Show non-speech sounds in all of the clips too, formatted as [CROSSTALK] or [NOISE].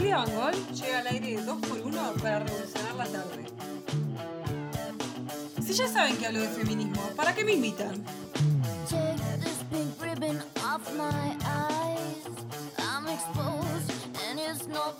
Julia Bangol llega al aire de 2x1 para revolucionar la tarde. Si ya saben que hablo de feminismo, ¿para qué me invitan? I'm exposed, and it's no.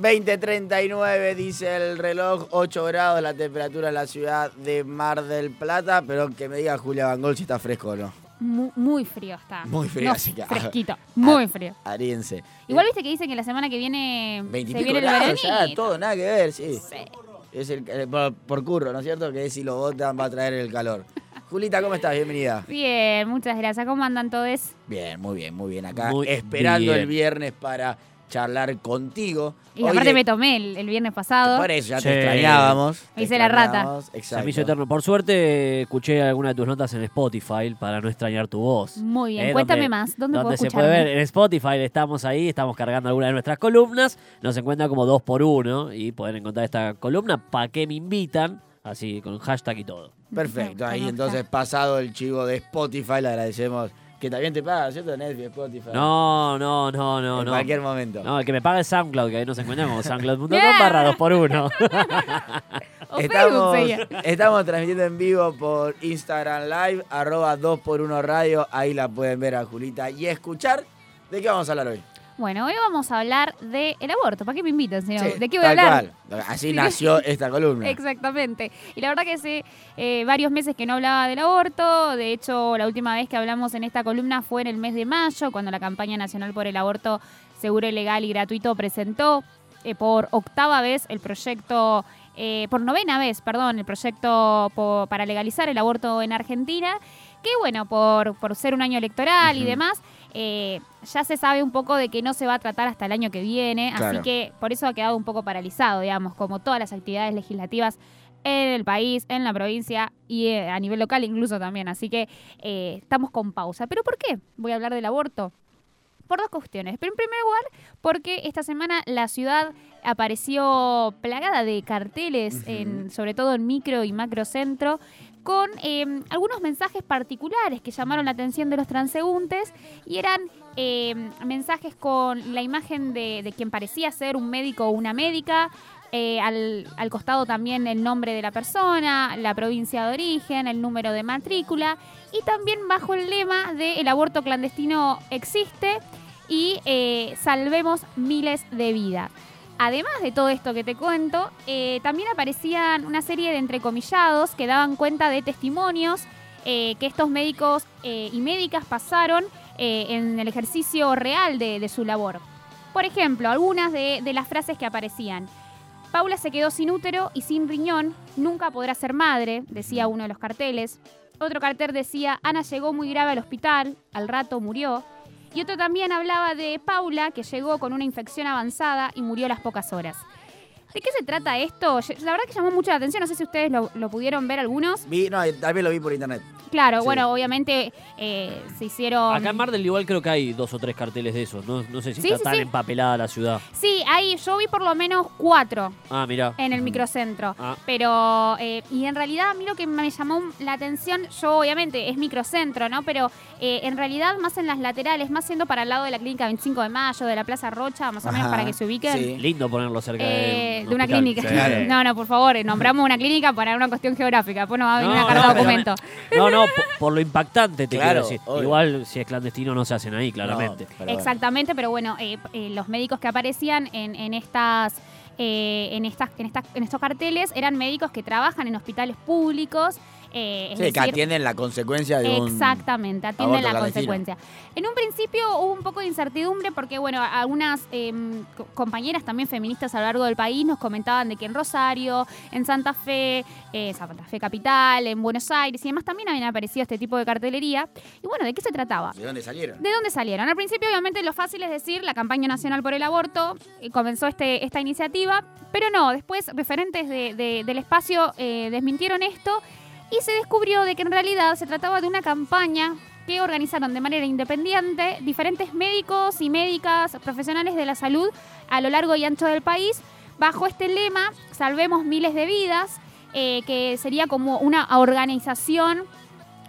20.39 dice el reloj, 8 grados la temperatura en la ciudad de Mar del Plata, pero que me diga Julia Bangol si está fresco o no. Mu- Muy, frío está. Muy frío, No, así que- Fresquito, muy frío. Ariense. Igual viste que dicen que la semana que viene 20 y se viene el grados, ya, todo, nada que ver, sí. Sí. Es el, por, por curro, ¿no es cierto? Que si lo votan va a traer el calor. [LAUGHS] Julita, ¿cómo estás? Bienvenida. Bien, muchas gracias. ¿Cómo andan todos? Bien, muy bien, muy bien. Acá Muy esperando bien. el viernes para charlar contigo. Y Hoy aparte le- me tomé el, el viernes pasado. Por eso, ya Sí. te extrañábamos. te Hice la rata. Exacto. eterno. Por suerte, escuché alguna de tus notas en Spotify para no extrañar tu voz. Muy bien, Eh, cuéntame donde- más. ¿Dónde, puedo Donde se escucharme? puede ver en Spotify, estamos ahí, estamos cargando algunas de nuestras columnas. Nos encuentran como dos por uno y pueden encontrar esta columna. ¿Para qué me invitan? Así, con hashtag y todo. Perfecto, ahí Me entonces pasado el chivo de Spotify, le agradecemos que también te paga, ¿cierto? Netflix, Spotify. No, no, no, no, en no. cualquier momento. No, el que me paga es SoundCloud, que ahí nos encuentran como [LAUGHS] soundcloud.com barra dos por uno. [LAUGHS] O [LAUGHS] Facebook Estamos, sería. estamos transmitiendo en vivo por Instagram Live, arroba 2x1 Radio, ahí la pueden ver a Julita y escuchar. ¿De qué vamos a hablar hoy? Bueno, hoy vamos a hablar del aborto. ¿Para qué me invitan, señor? Sí, ¿De qué voy a hablar? cual. Así nació esta columna. [LAUGHS] Exactamente. Y la verdad que hace eh, varios meses que no hablaba del aborto. De hecho, la última vez que hablamos en esta columna fue en el mes de mayo, cuando la campaña nacional por el aborto seguro, legal y gratuito presentó eh, por octava vez el proyecto, eh, por novena vez, perdón, el proyecto po- para legalizar el aborto en Argentina. Que bueno, por, por ser un año electoral y demás, eh, ya se sabe un poco de que no se va a tratar hasta el año que viene. Así que por eso ha quedado un poco paralizado, digamos, como todas las actividades legislativas en el país, en la provincia y eh, a nivel local incluso también. Así que eh, estamos con pausa. ¿Pero por qué voy a hablar del aborto? Por dos cuestiones. Pero en primer lugar, porque esta semana la ciudad apareció plagada de carteles, en, sobre todo en micro y macrocentro, con eh, algunos mensajes particulares que llamaron la atención de los transeúntes y eran eh, mensajes con la imagen de, de quien parecía ser un médico o una médica, eh, al, al costado también el nombre de la persona, la provincia de origen, el número de matrícula y también bajo el lema de el aborto clandestino existe y eh, salvemos miles de vidas. Además de todo esto que te cuento, eh, también aparecían una serie de entrecomillados que daban cuenta de testimonios eh, que estos médicos eh, y médicas pasaron en el ejercicio real de, de su labor. Por ejemplo, algunas de, de las frases que aparecían. Paula se quedó sin útero y sin riñón, nunca podrá ser madre, decía uno de los carteles. Otro cartel decía, Ana llegó muy grave al hospital, al rato murió. Y otro también hablaba de Paula, que llegó con una infección avanzada y murió a las pocas horas. ¿De qué se trata esto? La verdad que llamó mucho la atención, no sé si ustedes lo, lo pudieron ver algunos. Vi, no, tal vez lo vi por internet. Claro, Sí. bueno, obviamente eh, se hicieron... Acá en Mar del igual creo que hay dos o tres carteles de esos. No, no sé si Sí, está sí, tan sí. empapelada la ciudad. Sí, ahí yo vi por lo menos cuatro Ah, mira. en el microcentro. Ah. Pero, eh, y en realidad a mí lo que me llamó la atención, yo obviamente es microcentro, ¿no? Pero eh, en realidad más en las laterales, más siendo para el lado de la clínica 25 de mayo, de la Plaza Rocha, más o menos Ajá, para que se ubiquen. sí. Lindo ponerlo cerca Eh, de, de, Un de una clínica. Sí. No, no, por favor, eh, nombramos una clínica para una cuestión geográfica. Después nos va a venir No, una carta no, de pero- documento. No, no, por, por lo impactante te Claro, quiero decir. obvio. Igual si es clandestino no se hacen ahí, claramente. No, pero bueno. Exactamente, pero bueno, eh, eh, los médicos que aparecían en, en estas. eh, en, estas, en, estas, en estos carteles eran médicos que trabajan en hospitales públicos. Eh, es Sí, que atienden la consecuencia de un. Exactamente, atienden la consecuencia. En un principio hubo un poco de incertidumbre porque, bueno, algunas eh, co- compañeras también feministas a lo largo del país nos comentaban de que en Rosario, en Santa Fe, eh, Santa Fe Capital, en Buenos Aires y demás también habían aparecido este tipo de cartelería. Y bueno, ¿de qué se trataba? ¿De dónde salieron? ¿De dónde salieron? Al principio, obviamente, lo fácil es decir la campaña nacional por el aborto, eh, comenzó este, esta iniciativa, pero no, después referentes de- de- del espacio eh, desmintieron esto y se descubrió de que en realidad se trataba de una campaña que organizaron de manera independiente diferentes médicos y médicas profesionales de la salud a lo largo y ancho del país bajo este lema Salvemos miles de vidas, eh, que sería como una organización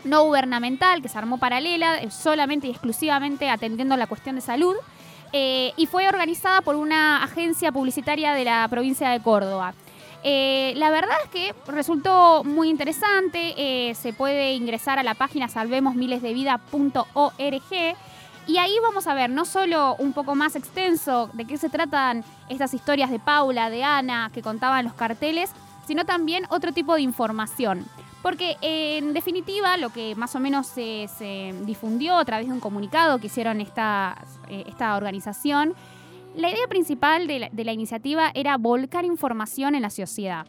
no gubernamental que se armó paralela, eh, solamente y exclusivamente atendiendo la cuestión de salud, eh, y fue organizada por una agencia publicitaria de la provincia de Córdoba. Eh, la verdad es que resultó muy interesante, eh, se puede ingresar a la página salvemosmilesdevida.org y ahí vamos a ver no solo un poco más extenso de qué se tratan estas historias de Paula, de Ana, que contaban los carteles, sino también otro tipo de información. Porque eh, en definitiva lo que más o menos se, se difundió a través de un comunicado que hicieron esta, esta organización, la idea principal de la, de la iniciativa era volcar información en la sociedad.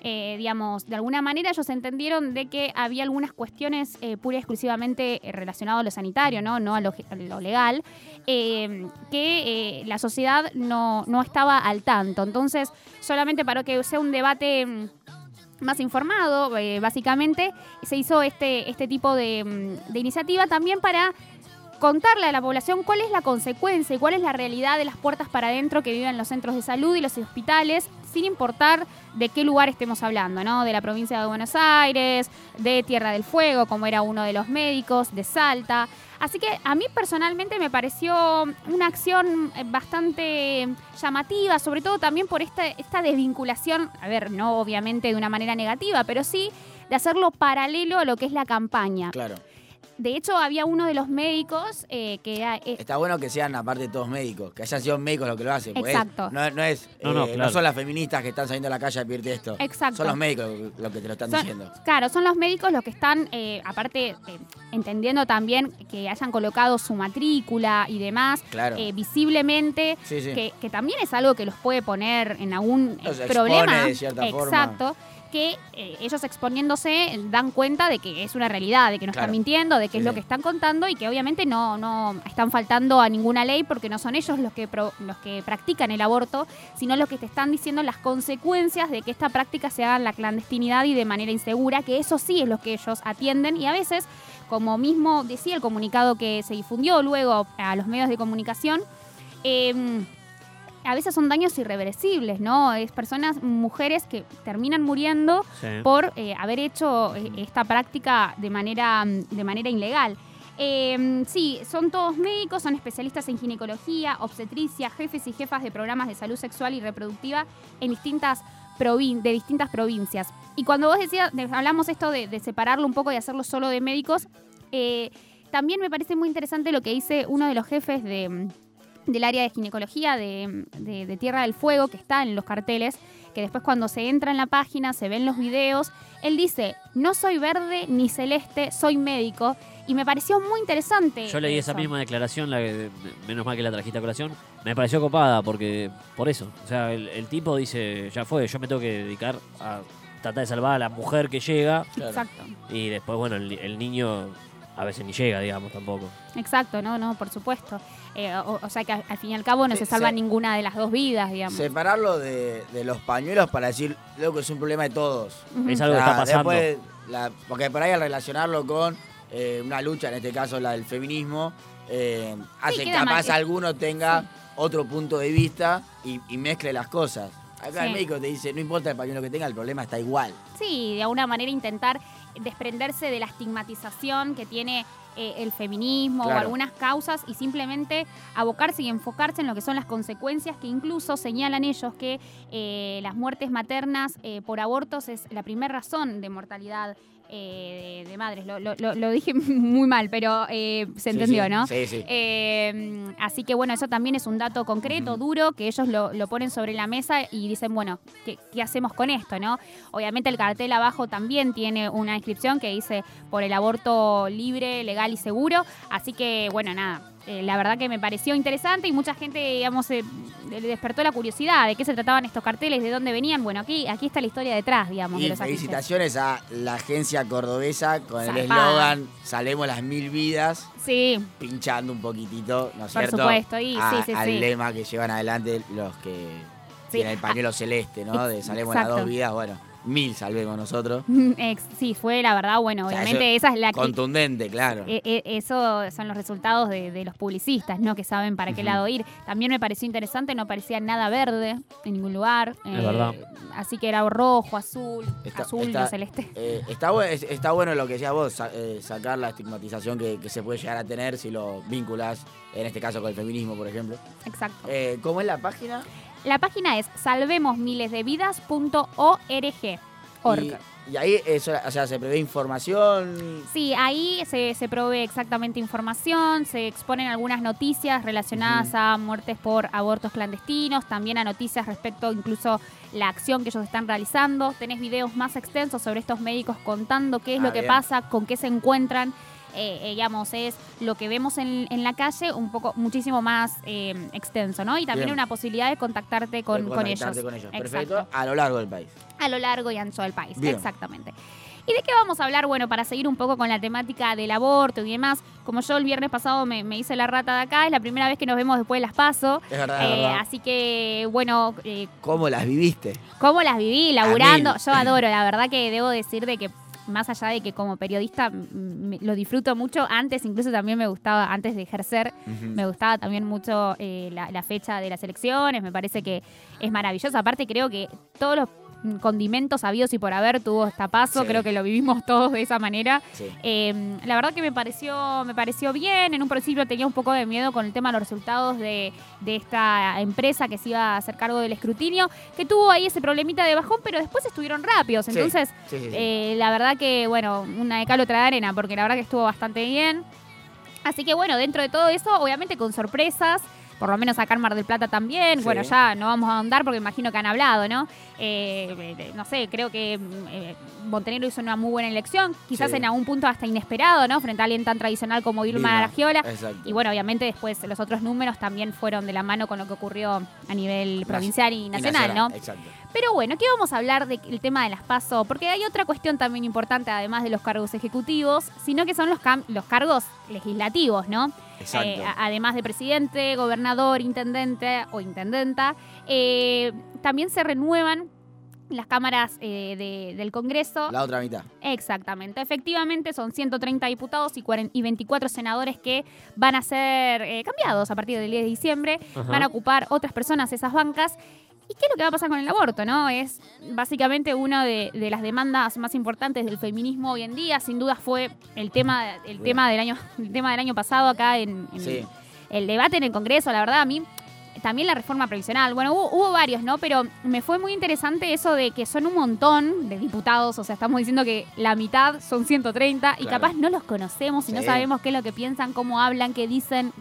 Eh, digamos, de alguna manera ellos entendieron de que había algunas cuestiones eh, pura y exclusivamente eh, relacionadas a lo sanitario, no, no a, lo, a lo legal, eh, que la sociedad no, no estaba al tanto. Entonces, solamente para que sea un debate mm, más informado, eh, básicamente, se hizo este, este tipo de, mm, de iniciativa también para contarle a la población cuál es la consecuencia y cuál es la realidad de las puertas para adentro que viven los centros de salud y los hospitales, sin importar de qué lugar estemos hablando, ¿no? De la provincia de Buenos Aires, de Tierra del Fuego, como era uno de los médicos, de Salta. Así que a mí personalmente me pareció una acción eh, bastante llamativa, sobre todo también por esta, esta desvinculación, a ver, no obviamente de una manera negativa, pero sí de hacerlo paralelo a lo que es la campaña. Claro. De hecho, había uno de los médicos eh, que era... eh, Está bueno que sean, aparte, todos médicos, que hayan sido médicos los que lo hacen. porque es- Exacto. no, no es, No, no, eh, claro. son las feministas que están saliendo a la calle a pedirte esto. Exacto. Son los médicos los que te lo están Son- diciendo. Claro, son los médicos los que están, eh, aparte, eh, entendiendo también que hayan colocado su matrícula y demás, Claro. eh, visiblemente, Sí, sí. que, que también es algo que los puede poner en algún eh, Los expone problema. de cierta forma. Exacto. Que eh, ellos exponiéndose dan cuenta de que es una realidad, de que no Claro. están mintiendo, de que Sí, es lo que están contando y que obviamente no, no están faltando a ninguna ley porque no son ellos los que, pro- los que practican el aborto, sino los que te están diciendo las consecuencias de que esta práctica se haga en la clandestinidad y de manera insegura, que eso sí es lo que ellos atienden y a veces, como mismo decía el comunicado que se difundió luego a los medios de comunicación, em, a veces son daños irreversibles, ¿no? Es personas, mujeres que terminan muriendo Sí. por eh, haber hecho eh, esta práctica de manera, de manera ilegal. Eh, sí, son todos médicos, son especialistas en ginecología, obstetricia, jefes y jefas de programas de salud sexual y reproductiva en distintas de distintas provincias. Y cuando vos decías, de- hablamos esto de, de separarlo un poco y hacerlo solo de médicos, eh, también me parece muy interesante lo que dice uno de los jefes de, del área de ginecología de, de- de Tierra del Fuego, que está en los carteles, que después cuando se entra en la página, se ven los videos, él dice, no soy verde ni celeste, soy médico. Y me pareció muy interesante. Yo leí esa misma declaración, la que, menos mal que la trajiste a colación. Me pareció copada porque, por eso. O sea, el, el tipo dice, ya fue, yo me tengo que dedicar a tratar de salvar a la mujer que llega. Claro. Exacto, Y después, bueno, el, el niño a veces ni llega, digamos, tampoco. exacto, no, no, por supuesto. Eh, o, o sea que al, fin y al cabo no se salva se- ninguna de las dos vidas, digamos. Separarlo de, de los pañuelos para decir, loco, es un problema de todos. Es algo que O sea, está pasando. después, la- porque por ahí al relacionarlo con eh, una lucha, en este caso la del feminismo, eh, hace que queda mal. capaz alguno tenga otro punto de vista y, y mezcle las cosas. Acá el Sí. médico te dice, no importa el pañuelo que tenga, el problema está igual. Sí, de alguna manera intentar desprenderse de la estigmatización que tiene eh, el feminismo o algunas causas y simplemente abocarse y enfocarse en lo que son las consecuencias que incluso señalan ellos que eh, las muertes maternas eh, por abortos es la primera razón de mortalidad eh, de, de madres. Lo, lo- lo- dije [LAUGHS] muy mal, pero eh, se entendió, sí, ¿no? Sí, sí. Eh, así que bueno, eso también es un dato concreto, duro, que ellos lo, lo ponen sobre la mesa y dicen, bueno, ¿qué, qué hacemos con esto? no Obviamente el cartel abajo también tiene una inscripción que dice por el aborto libre, legal y seguro. Así que bueno, nada. Eh, la verdad que me pareció interesante y mucha gente, digamos, eh, le despertó la curiosidad de qué se trataban estos carteles, de dónde venían. Bueno, aquí, aquí está la historia detrás, digamos, de los felicitaciones a la agencia cordobesa con el eslogan Salemos las mil vidas, Sí, pinchando un poquitito, ¿no es Por cierto? supuesto, y A- sí, sí, al sí. lema que llevan adelante los que Sí. tienen el pañuelo celeste, ¿no? De Salemos las dos vidas, bueno, mil salvemos nosotros. [LAUGHS] sí, fue la verdad, bueno, O sea, obviamente esa es la que... Contundente, claro. E- e- eso son los resultados de, de los publicistas, ¿no? Que saben para qué lado ir. También me pareció interesante, no parecía nada verde en ningún lugar. eh, Es verdad. Así que era rojo, azul, Está- azul, está- no celeste. Eh, está, bu- es- está bueno lo que decías vos, sa- eh, sacar la estigmatización que, que se puede llegar a tener si lo vinculas, en este caso con el feminismo, por ejemplo. Exacto. Eh, ¿Cómo es la página? La página es salvemosmilesdevidas.org. Org. Y, y ahí, eso, o sea, se prevé información. Sí, ahí se, se provee exactamente información, se exponen algunas noticias relacionadas a muertes por abortos clandestinos, también a noticias respecto incluso la acción que ellos están realizando. Tenés videos más extensos sobre estos médicos contando qué es Ah, lo que bien. pasa, con qué se encuentran. Eh, eh, digamos, es lo que vemos en, en la calle un poco, muchísimo más eh, extenso, ¿no? Y también Bien. una posibilidad de contactarte con, de con ellos. contactarte con ellos. Perfecto. A lo largo del país. a lo largo y ancho del país. Bien. Exactamente. ¿Y de qué vamos a hablar? Bueno, para seguir un poco con la temática del aborto y demás, como yo el viernes pasado me, me hice la rata de acá, es la primera vez que nos vemos después de las paso. Es verdad, es Eh, verdad. así que, bueno, eh, ¿Cómo las viviste? ¿cómo las viví? Laburando. Yo adoro, la verdad que debo decir de que más allá de que como periodista me- lo disfruto mucho, antes incluso también me gustaba, antes de ejercer, me gustaba también mucho eh, la, la fecha de las elecciones, me parece que es maravilloso. Aparte creo que todos los condimentos habidos y por haber tuvo esta paso, Sí. creo que lo vivimos todos de esa manera. Sí. Eh, la verdad que me pareció, me pareció bien. En un principio tenía un poco de miedo con el tema de los resultados de, de esta empresa que se iba a hacer cargo del escrutinio, que tuvo ahí ese problemita de bajón, pero después estuvieron rápidos. Entonces, sí. eh, la verdad que, bueno, una de cal, otra de arena, porque la verdad que estuvo bastante bien. Así que, bueno, dentro de todo eso, obviamente con sorpresas. Por lo menos acá en Mar del Plata también. Sí. Bueno, ya no vamos a ahondar porque imagino que han hablado, ¿no? Eh, eh, no sé, creo que eh, Montenegro hizo una muy buena elección. Quizás Sí. en algún punto hasta inesperado, ¿no? Frente a alguien tan tradicional como Dilma, Aragiola. Exacto. Y bueno, obviamente después los otros números también fueron de la mano con lo que ocurrió a nivel provincial y Y nacional, ¿no? Exacto. Pero bueno, ¿qué vamos a hablar del tema de las PASO? Porque hay otra cuestión también importante, además de los cargos ejecutivos, sino que son los, cam- los cargos legislativos, ¿no? Exacto. Eh, además de presidente, gobernador, intendente o intendenta, eh, también se renuevan las cámaras eh, de- del Congreso. La otra mitad. Exactamente. Efectivamente, son 130 diputados y, 40 y 24 senadores que van a ser eh, cambiados a partir del 10 de diciembre. Ajá. Van a ocupar otras personas esas bancas. ¿Y qué es lo que va a pasar con el aborto? no Es básicamente una de, de las demandas más importantes del feminismo hoy en día. Sin duda fue el tema, el tema, del, año, el tema del año pasado acá en, en Sí. el debate en el Congreso. La verdad, a mí también la reforma previsional. Bueno, hubo, hubo varios, ¿no? Pero me fue muy interesante eso de que son un montón de diputados. O sea, estamos diciendo que la mitad son 130 y Claro. capaz no los conocemos y no sabemos qué es lo que piensan, cómo hablan, qué dicen.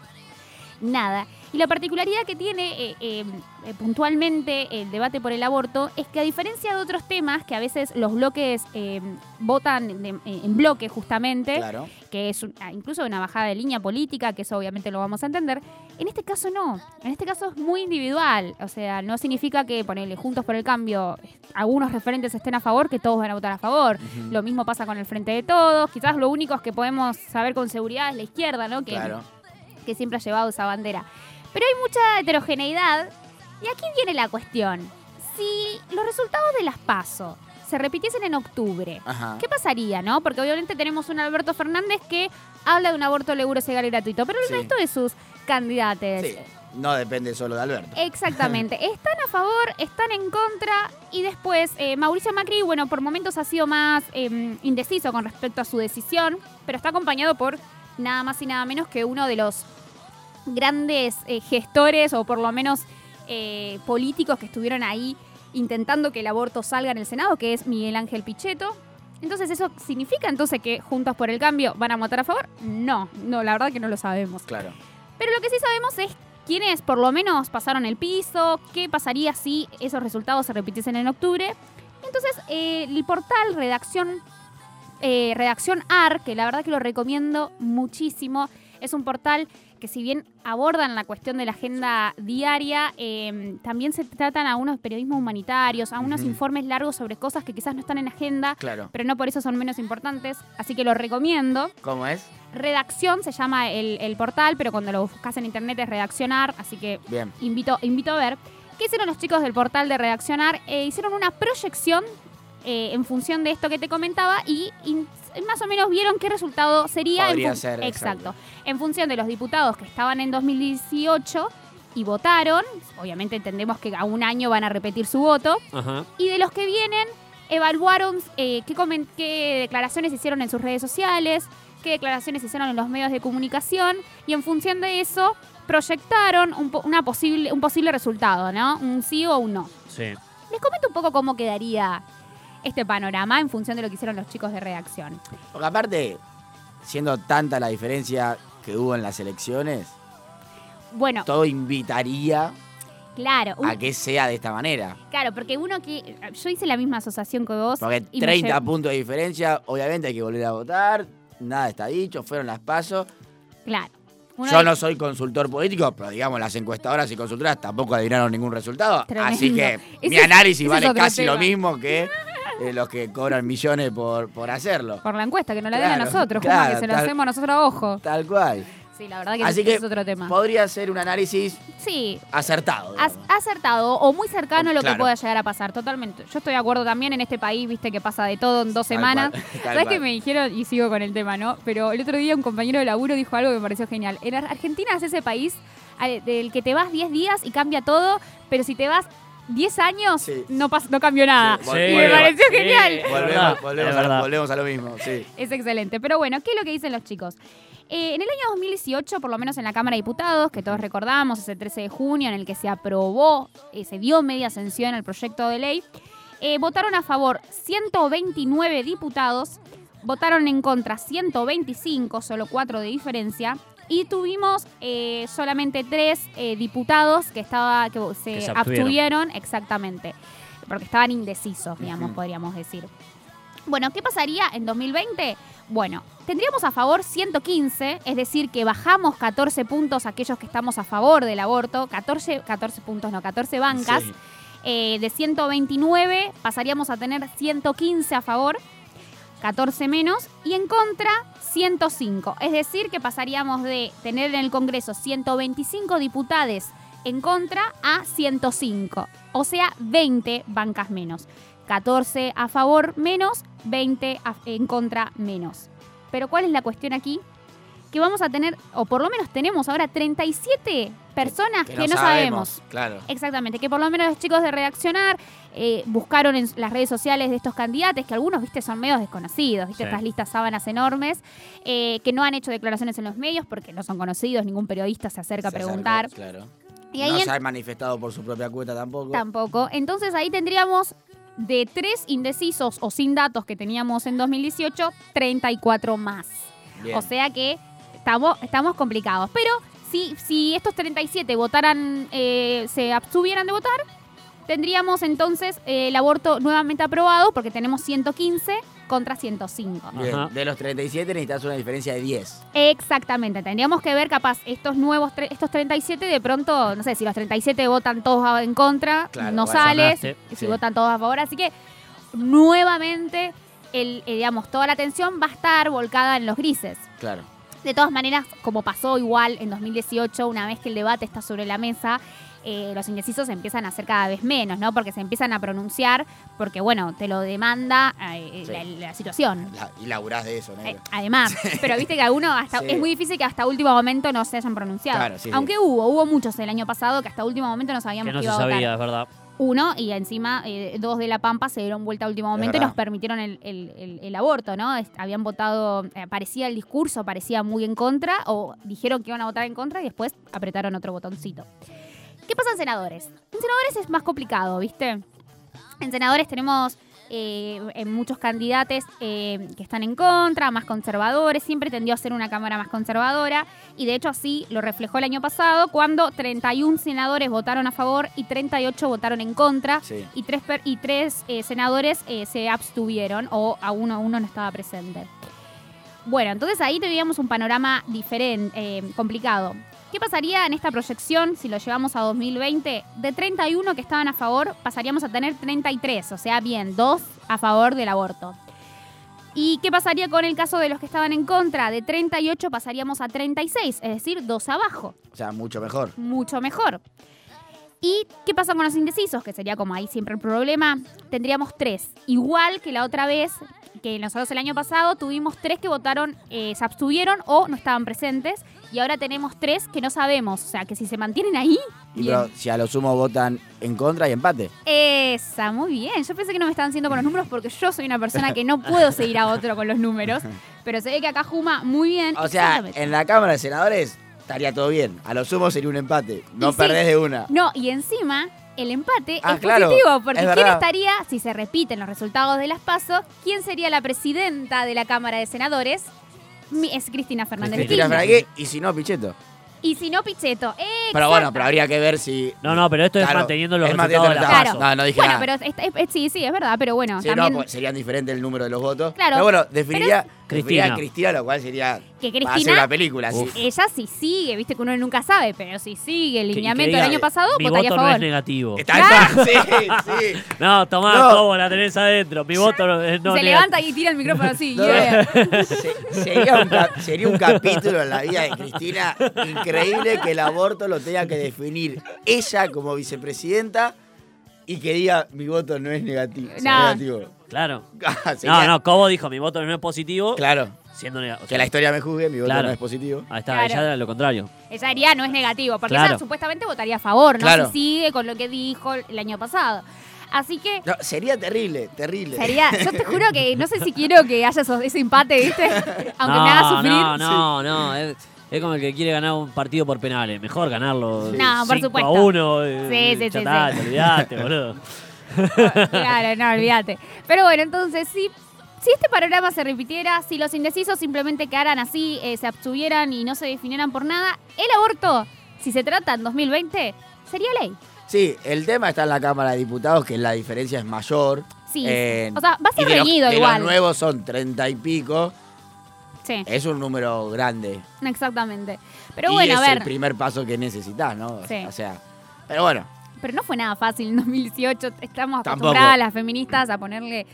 Nada. Y la particularidad que tiene eh, eh, eh, puntualmente el debate por el aborto es que a diferencia de otros temas que a veces los bloques eh, votan de- en bloque justamente, Claro. que es ah, incluso una bajada de línea política, que eso obviamente lo vamos a entender. En este caso no, en este caso es muy individual, o sea, no significa que ponerle Juntos por el Cambio, algunos referentes estén a favor, que todos van a votar a favor. Lo mismo pasa con el Frente de Todos, quizás lo único que podemos saber con seguridad es la izquierda, ¿no? Que, Claro. Que siempre ha llevado esa bandera. Pero hay mucha heterogeneidad y aquí viene la cuestión. Si los resultados de las PASO se repitiesen en octubre, Ajá. ¿Qué pasaría, no? Porque obviamente tenemos un Alberto Fernández que habla de un aborto seguro, legal y gratuito, pero el Sí. resto de sus candidatos. Sí. No depende solo de Alberto. Exactamente. [LAUGHS] Están a favor, están en contra y después eh, Mauricio Macri, bueno, por momentos ha sido más eh, indeciso con respecto a su decisión, pero está acompañado por nada más y nada menos que uno de los grandes eh, gestores o por lo menos eh, políticos que estuvieron ahí intentando que el aborto salga en el Senado, que es Miguel Ángel Pichetto. Entonces, ¿eso significa entonces que Juntos por el Cambio van a votar a favor? No, no, la verdad que no lo sabemos. Claro. Pero lo que sí sabemos es quiénes por lo menos pasaron el piso, qué pasaría si esos resultados se repitiesen en octubre. Entonces, eh, el portal Redacción, eh, Redacción AR, que la verdad que lo recomiendo muchísimo, es un portal que si bien abordan la cuestión de la agenda diaria, eh, también se tratan a unos periodismos humanitarios, a unos informes largos sobre cosas que quizás no están en agenda, Claro. pero no por eso son menos importantes. Así que lo recomiendo. ¿Cómo es? Redacción se llama el, el portal, pero cuando lo buscas en internet es redaccionar, así que Bien. invito, invito a ver. ¿Qué hicieron los chicos del portal de redaccionar? Eh, hicieron una proyección eh, en función de esto que te comentaba y, más o menos vieron qué resultado sería. Podría ser, exacto. En función de los diputados que estaban en 2018 y votaron, obviamente entendemos que a un año van a repetir su voto, Ajá. y de los que vienen, evaluaron eh, qué, qué declaraciones hicieron en sus redes sociales, qué declaraciones hicieron en los medios de comunicación, y en función de eso proyectaron un, po- una posible, un posible resultado, ¿no? Un sí o un no. Sí. Les comento un poco cómo quedaría este panorama en función de lo que hicieron los chicos de redacción. Porque aparte, siendo tanta la diferencia que hubo en las elecciones, Bueno, todo invitaría claro, un- a que sea de esta manera. claro, porque uno que... Yo hice la misma asociación que vos. Porque y me 30 llevé- puntos de diferencia, obviamente hay que volver a votar, nada está dicho, fueron las pasos. Claro. Uno Yo de- no soy consultor político, pero digamos, las encuestadoras y consultoras tampoco adivinaron ningún resultado. Tremendo. Así que [LAUGHS] Ese mi análisis es vale casi lo mismo que eh, los que cobran millones por, por hacerlo. Por la encuesta, que no la den a Claro, nosotros, claro, que se lo hacemos nosotros a ojo. Tal cual. Sí, la verdad que Así que es otro tema. podría ser un análisis Sí, acertado. acertado o muy cercano a lo Claro. que pueda llegar a pasar, totalmente. Yo estoy de acuerdo también en este país, viste que pasa de todo en dos Tal semanas. [LAUGHS] ¿Sabes qué me dijeron? Y sigo con el tema, ¿no? Pero el otro día un compañero de laburo dijo algo que me pareció genial. En Ar- Argentina es ese país al- del que te vas 10 días y cambia todo, pero si te vas 10 años, Sí. no, pas- no cambió nada. Sí, y me pareció Sí, genial. Volvemos, a, verdad. volvemos a lo mismo, sí. Es excelente. Pero bueno, ¿qué es lo que dicen los chicos? Eh, en el año 2018, por lo menos en la Cámara de Diputados, que todos recordamos, ese 13 de junio, en el que se aprobó, eh, se dio media ascensión al proyecto de ley, eh, votaron a favor 129 diputados, votaron en contra 125, solo cuatro de diferencia, y tuvimos eh, solamente tres eh, diputados que, estaba, que se, Que se abstuvieron. abstuvieron, exactamente, porque estaban indecisos, digamos, podríamos decir. Bueno, ¿qué pasaría en 2020? Bueno, tendríamos a favor 115, es decir, que bajamos 14 puntos aquellos que estamos a favor del aborto, 14, 14 puntos, no, 14 bancas. Sí. Eh, de 129 pasaríamos a tener 115 a favor, 14 menos, y en contra 105. Es decir, que pasaríamos de tener en el Congreso 125 diputados en contra a 105. O sea, 20 bancas menos. 14 a favor menos, 20 a- en contra menos. Pero ¿cuál es la cuestión aquí? Que vamos a tener, o por lo menos tenemos ahora 37 personas que, no sabemos. Claro. Exactamente, que por lo menos los chicos de Redaccionar eh, buscaron en las redes sociales de estos candidatos, que algunos, viste, son medios desconocidos, viste, Sí. estas listas sábanas enormes, eh, que no han hecho declaraciones en los medios porque no son conocidos, ningún periodista se acerca a preguntar. acercó, claro. Y ahí no en- se ha manifestado por su propia cuenta tampoco. Tampoco. Entonces ahí tendríamos de tres indecisos o sin datos que teníamos en 2018, 34 más. Bien. O sea que estamos, estamos complicados. Pero si, si estos 37 votaran, eh, se abstuvieran de votar, tendríamos entonces eh, el aborto nuevamente aprobado porque tenemos 115 contra 105. Bien. De los 37 necesitas una diferencia de 10. Exactamente, tendríamos que ver capaz estos nuevos, tre- estos 37 de pronto, no sé, si los 37 votan todos en contra, Claro, no bueno, sale, sonaste, si sí. votan todos a favor, así que nuevamente, el, eh, digamos, toda la atención va a estar volcada en los grises. Claro. De todas maneras, como pasó igual en 2018, una vez que el debate está sobre la mesa, eh, los indecisos empiezan a ser cada vez menos, ¿no? Porque se empiezan a pronunciar, porque, bueno, te lo demanda eh, Sí. la, la situación. La- y laburás de eso, Eh, negro. además, [LAUGHS] pero viste que algunos hasta Sí. es muy difícil que hasta último momento no se hayan pronunciado. Claro, sí, sí. Aunque hubo, hubo muchos el año pasado que hasta último momento no sabíamos Que no que se iba a votar. sabía, es verdad. Uno, y encima eh, dos de La Pampa se dieron vuelta a último momento y nos permitieron el, el- el- el aborto, ¿no? Habían votado, eh, parecía el discurso, parecía muy en contra, o dijeron que iban a votar en contra y después apretaron otro botoncito. ¿Qué pasa en senadores? En senadores es más complicado, ¿viste? En senadores tenemos eh, en muchos candidatos eh, que están en contra, más conservadores, siempre tendió a ser una Cámara más conservadora y de hecho así lo reflejó el año pasado cuando 31 senadores votaron a favor y 38 votaron en contra Sí. y tres, per- y tres eh, senadores se abstuvieron o a uno, uno no estaba presente. Bueno, entonces ahí teníamos un panorama diferente, complicado. ¿Qué pasaría en esta proyección si lo llevamos a 2020? De 31 que estaban a favor, pasaríamos a tener 33, o sea, bien, dos a favor del aborto. ¿Y qué pasaría con el caso de los que estaban en contra? De 38 pasaríamos a 36, es decir, dos abajo O sea, mucho mejor. mucho mejor. ¿Y qué pasa con los indecisos? Que sería como ahí siempre el problema. Tendríamos tres. Igual que la otra vez, que nosotros el año pasado tuvimos tres que votaron, eh, se abstuvieron o no estaban presentes. Y ahora tenemos tres que no sabemos. O sea, que si se mantienen ahí. Y pero si a lo sumo votan en contra y empate. Esa, muy bien. Yo pensé que no me estaban haciendo con los números porque yo soy una persona que no puedo seguir a otro con los números. [LAUGHS] Pero se ve que acá Juma muy bien. O sea, en la Cámara de Senadores estaría todo bien. A lo sumo sería un empate. No Y sí. perdés de una. No, y encima el empate Ah, es claro, positivo, porque es ¿quién verdad. estaría, si se repiten los resultados de las PASO, quién sería la presidenta de la Cámara de Senadores? Es Cristina Fernández de Cristina. Fernández, y si no, Pichetto. Y si no, Pichetto. Pero bueno, pero habría que ver si. No, no, pero esto es Claro, manteniendo los es resultados de manteniendo la los PASO. resultados. No, no dije bueno, nada. pero es- es- es- sí, sí, es verdad, pero bueno, Sí, no, también pues serían diferentes el número de los votos. Claro, Pero bueno, definiría, Cristina. definiría a Cristina, lo cual sería. Que Cristina, una película. sí. Ella sí sigue, viste que uno nunca sabe, pero si sigue el lineamiento del año pasado, Mi votaría voto a no es negativo. Está, está, sí, sí. [LAUGHS] No, tomá, No. ¿cómo la tenés adentro? Mi voto no es no se negativo. levanta y tira el micrófono así. No, [LAUGHS] yeah. Se- sería, un sería un capítulo en la vida de Cristina increíble que el aborto lo tenga que definir ella como vicepresidenta y que diga mi voto no es negativo. No. negativo. Claro. [LAUGHS] Ah, No, no, Cobo dijo, mi voto no es positivo, Claro, siendo negativo. que la historia me juzgue, mi voto Claro. no es positivo. Ahí está, Claro. ella era lo contrario. Ella diría no es negativo, porque Claro. ella supuestamente votaría a favor, ¿no? Claro. Si sigue con lo que dijo el año pasado. Así que No, sería terrible, terrible. sería, yo te juro que no sé si quiero que haya esos- ese empate, ¿viste? [LAUGHS] Aunque no, me haga sufrir. No, no, no. Es, es como el que quiere ganar un partido por penales. Mejor ganarlo No, por 5 supuesto. a 1. eh, Sí, sí, sí, está, sí. te olvidaste, boludo. [LAUGHS] Claro, no, olvídate. Pero bueno, entonces sí. Si este panorama se repitiera, si los indecisos simplemente quedaran así, eh, se abstuvieran y no se definieran por nada, el aborto, si se trata en 2020, sería ley. Sí, el tema está en la Cámara de Diputados, que la diferencia es mayor. Sí. En- o sea, va a ser reñido igual. Los nuevos son treinta y pico. Sí, Es un número grande. exactamente. Pero y bueno, es a ver. el primer paso que necesitas, ¿no? Sí. O sea, pero bueno, Pero no fue nada fácil en 2018. Estamos Tampoco. acostumbradas las feministas a ponerle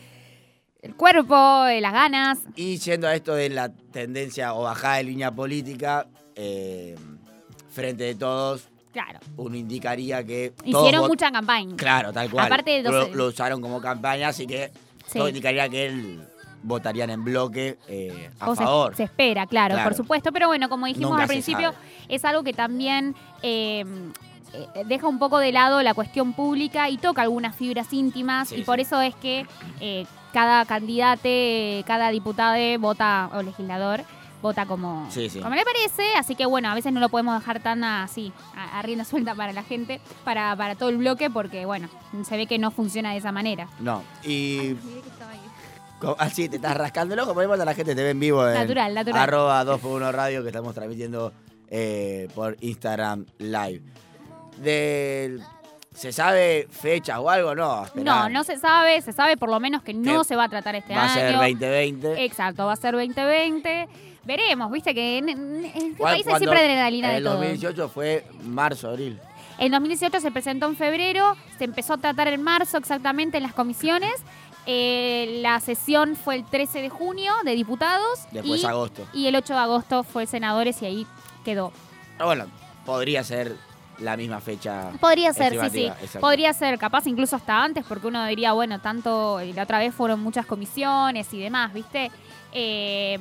el cuerpo, eh, las ganas. y yendo a esto de la tendencia o bajada de línea política, eh, frente de todos, Claro. uno indicaría que. Hicieron mucha campaña. Claro, tal cual. Aparte de lo, usaron como campaña, así que Sí. todo indicaría que él votarían en bloque eh, a O favor. Se, espera, claro, Claro. por supuesto. Pero bueno, como dijimos Nunca al principio, es algo que también eh, eh, deja un poco de lado la cuestión pública y toca algunas fibras íntimas. Sí, y por sí. eso es que eh, cada candidate, cada diputado vota, o legislador, vota como, Sí, sí. como le parece. Así que bueno, a veces no lo podemos dejar tan así, a, a rienda suelta para la gente, para, para todo el bloque, porque bueno, se ve que no funciona de esa manera. No, y Miré que estaba ahí. co- así te estás rascando el ojo, ponemos a la gente te ve en vivo en Natural, natural. arroba 2x1 radio que estamos transmitiendo eh, por Instagram Live. Del- ¿Se sabe fechas o algo? No, No, esperá. no se sabe, se sabe por lo menos que no se va a tratar este Va a ser año. 2020. Exacto, va a ser 2020. Veremos, viste que en, en este país hay siempre adrenalina En de el todo. 2018 fue marzo, abril. El 2018 se presentó en febrero, se empezó a tratar en marzo exactamente en las comisiones. Eh, la sesión fue el 13 de junio de diputados Después y, agosto. y el 8 de agosto fue senadores y ahí quedó. Pero bueno, podría ser la misma fecha. Podría ser, sí, sí. exacto. Podría ser, capaz incluso hasta antes, porque uno diría, bueno, tanto, la otra vez fueron muchas comisiones y demás, ¿viste? Eh,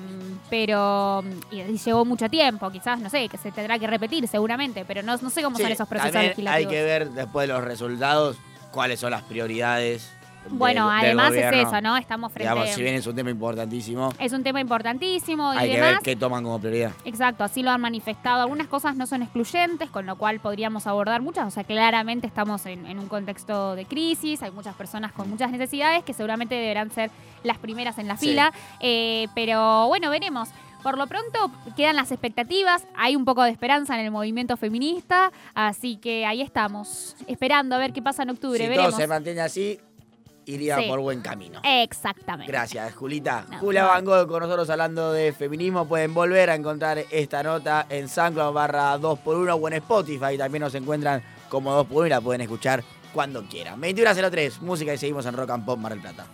pero y, llevó mucho tiempo, quizás, no sé, que se tendrá que repetir seguramente, pero no, no sé cómo Sí, son esos procesos legislativos. hay que ver después de los resultados cuáles son las prioridades. Bueno, del además es eso, ¿no? Estamos frente Digamos, si bien es un tema importantísimo, Es un tema importantísimo y hay que ver qué toman como prioridad. Exacto, así lo han manifestado. Algunas cosas no son excluyentes, con lo cual podríamos abordar muchas. O sea, claramente estamos en, en un contexto de crisis, hay muchas personas con muchas necesidades que seguramente deberán ser las primeras en la Sí. fila. Eh, pero bueno, veremos. Por lo pronto quedan las expectativas, hay un poco de esperanza en el movimiento feminista, así que ahí estamos, esperando a ver qué pasa en octubre. si veremos. todo se mantiene así, iría Sí. por buen camino. Exactamente. Gracias, Julita. No, Julia no. Van Gogh con nosotros hablando de feminismo. Pueden volver a encontrar esta nota en SoundCloud barra 2x1 o en Spotify. También nos encuentran como 2x1 y la pueden escuchar cuando quieran. 21.03, música y seguimos en Rock and Pop Mar del Plata.